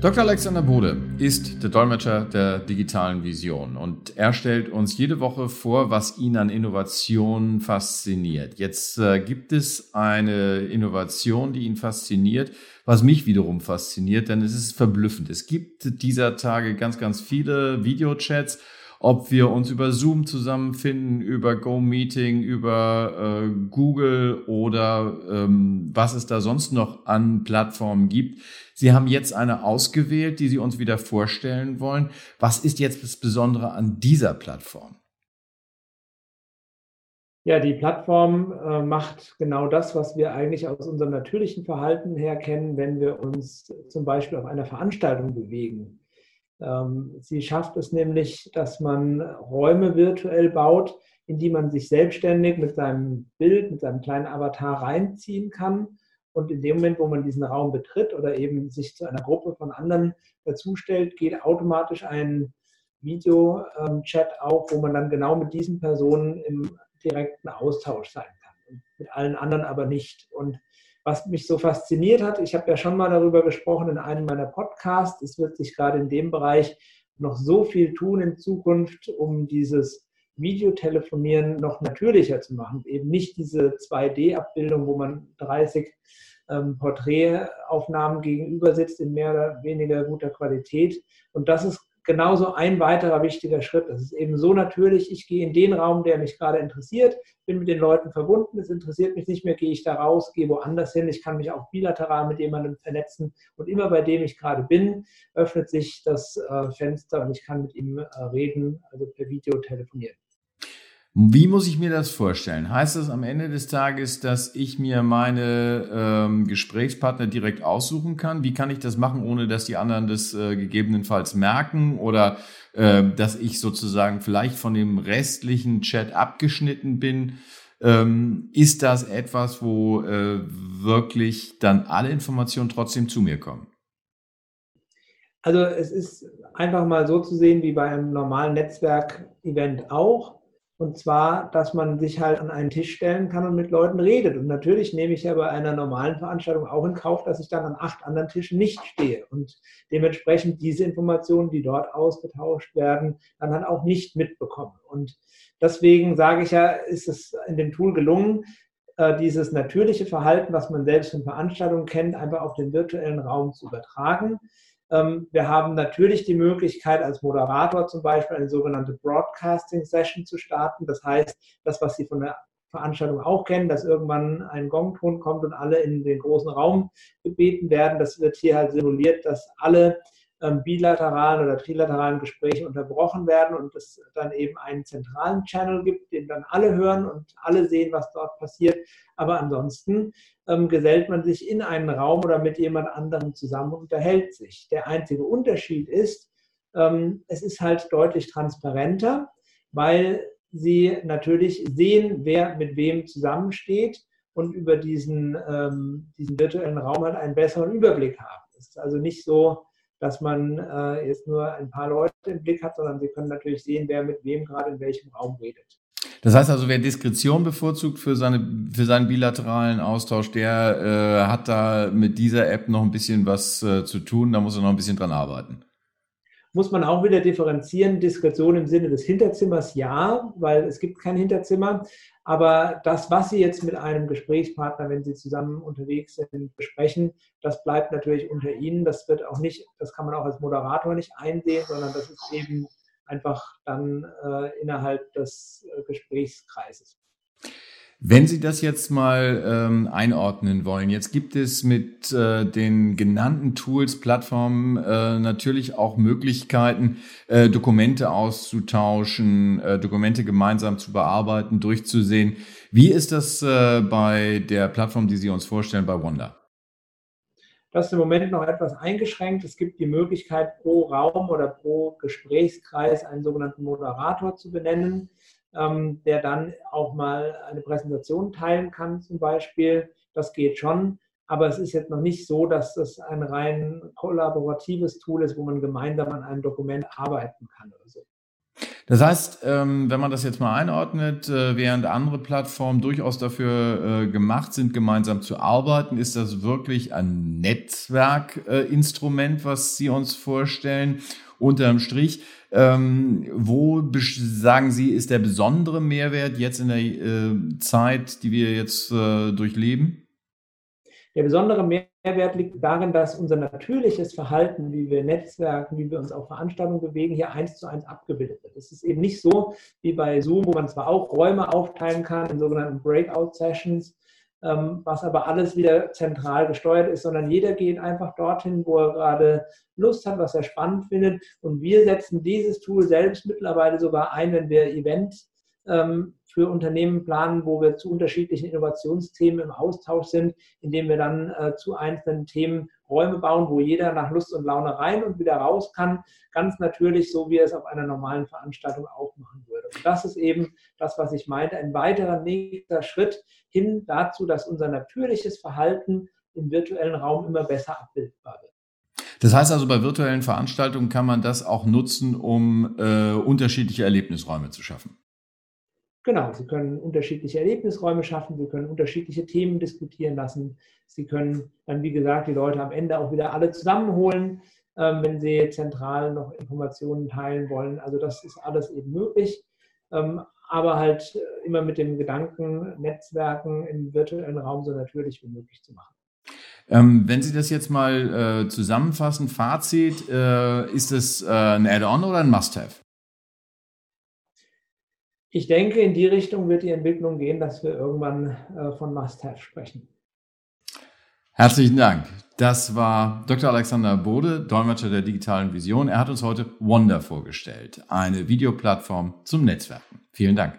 Dr. Alexander Bode ist der Dolmetscher der digitalen Vision und er stellt uns jede Woche vor, was ihn an Innovation fasziniert. Jetzt äh, gibt es eine Innovation, die ihn fasziniert, was mich wiederum fasziniert, denn es ist verblüffend. Es gibt dieser Tage ganz, ganz viele Videochats ob wir uns über Zoom zusammenfinden, über GoMeeting, über äh, Google oder ähm, was es da sonst noch an Plattformen gibt. Sie haben jetzt eine ausgewählt, die Sie uns wieder vorstellen wollen. Was ist jetzt das Besondere an dieser Plattform? Ja, die Plattform äh, macht genau das, was wir eigentlich aus unserem natürlichen Verhalten her kennen, wenn wir uns zum Beispiel auf einer Veranstaltung bewegen. Ähm, sie schafft es nämlich, dass man Räume virtuell baut, in die man sich selbstständig mit seinem Bild, mit seinem kleinen Avatar reinziehen kann. Und in dem Moment, wo man diesen Raum betritt oder eben sich zu einer Gruppe von anderen dazustellt, geht automatisch ein Video-Chat auf, wo man dann genau mit diesen Personen im direkten Austausch sein kann. Mit allen anderen aber nicht. Und was mich so fasziniert hat, ich habe ja schon mal darüber gesprochen in einem meiner Podcasts, es wird sich gerade in dem Bereich noch so viel tun in Zukunft, um dieses Videotelefonieren noch natürlicher zu machen. Eben nicht diese 2D-Abbildung, wo man 30 ähm, Porträtaufnahmen gegenüber sitzt in mehr oder weniger guter Qualität. Und das ist genauso ein weiterer wichtiger Schritt. Das ist eben so natürlich, ich gehe in den Raum, der mich gerade interessiert, bin mit den Leuten verbunden, es interessiert mich nicht mehr, gehe ich da raus, gehe woanders hin, ich kann mich auch bilateral mit jemandem vernetzen und immer bei dem ich gerade bin, öffnet sich das äh, Fenster und ich kann mit ihm äh, reden, also per Video telefonieren. Wie muss ich mir das vorstellen? Heißt das am Ende des Tages, dass ich mir meine ähm, Gesprächspartner direkt aussuchen kann? Wie kann ich das machen, ohne dass die anderen das äh, gegebenenfalls merken? Oder äh, dass ich sozusagen vielleicht von dem restlichen Chat abgeschnitten bin? Ähm, ist das etwas, wo äh, wirklich dann alle Informationen trotzdem zu mir kommen? Also es ist einfach mal so zu sehen wie bei einem normalen Netzwerkevent auch und zwar, dass man sich halt an einen Tisch stellen kann und mit Leuten redet. Und natürlich nehme ich ja bei einer normalen Veranstaltung auch in Kauf, dass ich dann an acht anderen Tischen nicht stehe und dementsprechend diese Informationen, die dort ausgetauscht werden, dann halt auch nicht mitbekomme. Und deswegen sage ich ja, ist es in dem Tool gelungen, äh, dieses natürliche Verhalten, was man selbst in Veranstaltungen kennt, einfach auf den virtuellen Raum zu übertragen. Ähm, wir haben natürlich die Möglichkeit, als Moderator zum Beispiel eine sogenannte Broadcasting Session zu starten. Das heißt, das, was Sie von der Veranstaltung auch kennen, dass irgendwann ein Gongton kommt und alle in den großen Raum gebeten werden. Das wird hier halt simuliert, dass alle bilateralen oder trilateralen Gespräche unterbrochen werden und es dann eben einen zentralen Channel gibt, den dann alle hören und alle sehen, was dort passiert. Aber ansonsten ähm, gesellt man sich in einen Raum oder mit jemand anderem zusammen und unterhält sich. Der einzige Unterschied ist, ähm, es ist halt deutlich transparenter, weil sie natürlich sehen, wer mit wem zusammensteht und über diesen, ähm, diesen virtuellen Raum halt einen besseren Überblick haben. Es ist also nicht so, dass man äh, jetzt nur ein paar Leute im Blick hat, sondern Sie können natürlich sehen, wer mit wem gerade in welchem Raum redet. Das heißt also, wer Diskretion bevorzugt für, seine, für seinen bilateralen Austausch, der äh, hat da mit dieser App noch ein bisschen was äh, zu tun, da muss er noch ein bisschen dran arbeiten. Muss man auch wieder differenzieren, Diskretion im Sinne des Hinterzimmers ja, weil es gibt kein Hinterzimmer, aber das, was Sie jetzt mit einem Gesprächspartner, wenn Sie zusammen unterwegs sind, besprechen, das bleibt natürlich unter Ihnen. Das wird auch nicht, das kann man auch als Moderator nicht einsehen, sondern das ist eben einfach dann äh, innerhalb des äh, Gesprächskreises. Wenn Sie das jetzt mal ähm, einordnen wollen, jetzt gibt es mit äh, den genannten Tools, Plattformen äh, natürlich auch Möglichkeiten, äh, Dokumente auszutauschen, äh, Dokumente gemeinsam zu bearbeiten, durchzusehen. Wie ist das äh, bei der Plattform, die Sie uns vorstellen, bei Wanda? Das ist im Moment noch etwas eingeschränkt. Es gibt die Möglichkeit, pro Raum oder pro Gesprächskreis einen sogenannten Moderator zu benennen ähm, der dann auch mal eine Präsentation teilen kann zum Beispiel. Das geht schon. Aber es ist jetzt noch nicht so, dass das ein rein kollaboratives Tool ist, wo man gemeinsam an einem Dokument arbeiten kann oder so. Das heißt, ähm, wenn man das jetzt mal einordnet, äh, während andere Plattformen durchaus dafür äh, gemacht sind, gemeinsam zu arbeiten, ist das wirklich ein Netzwerkinstrument, was Sie uns vorstellen. Unterm Strich, ähm, wo sagen Sie, ist der besondere Mehrwert jetzt in der äh, Zeit, die wir jetzt durchleben? Der besondere Mehrwert liegt darin, dass unser natürliches Verhalten, wie wir Netzwerken, wie wir uns auf Veranstaltungen bewegen, hier eins zu eins abgebildet wird. Es ist eben nicht so wie bei Zoom, wo man zwar auch Räume aufteilen kann in sogenannten Breakout-Sessions, was aber alles wieder zentral gesteuert ist, sondern jeder geht einfach dorthin, wo er gerade Lust hat, was er spannend findet. Und wir setzen dieses Tool selbst mittlerweile sogar ein, wenn wir Events ähm, für Unternehmen planen, wo wir zu unterschiedlichen Innovationsthemen im Austausch sind, indem wir dann äh, zu einzelnen Themen Räume bauen, wo jeder nach Lust und Laune rein und wieder raus kann. Ganz natürlich, so wie er es auf einer normalen Veranstaltung auch machen. Und das ist eben das, was ich meinte, ein weiterer nächster Schritt hin dazu, dass unser natürliches Verhalten im virtuellen Raum immer besser abbildbar wird. Das heißt also, bei virtuellen Veranstaltungen kann man das auch nutzen, um äh, unterschiedliche Erlebnisräume zu schaffen. Genau, Sie können unterschiedliche Erlebnisräume schaffen, Sie können unterschiedliche Themen diskutieren lassen. Sie können dann, wie gesagt, die Leute am Ende auch wieder alle zusammenholen, ähm, wenn Sie zentral noch Informationen teilen wollen. Also das ist alles eben möglich, aber halt äh, immer mit dem Gedanken, Netzwerken im virtuellen Raum so natürlich wie möglich zu machen. Ähm, wenn Sie das jetzt mal äh, zusammenfassen, Fazit, äh, ist es äh, ein Add-on oder ein Must-Have? Ich denke, in die Richtung wird die Entwicklung gehen, dass wir irgendwann äh, von Must-Have sprechen. Herzlichen Dank. Das war Dr. Alexander Bode, Dolmetscher der digitalen Vision. Er hat uns heute Wonder vorgestellt, eine Videoplattform zum Netzwerken. Vielen Dank.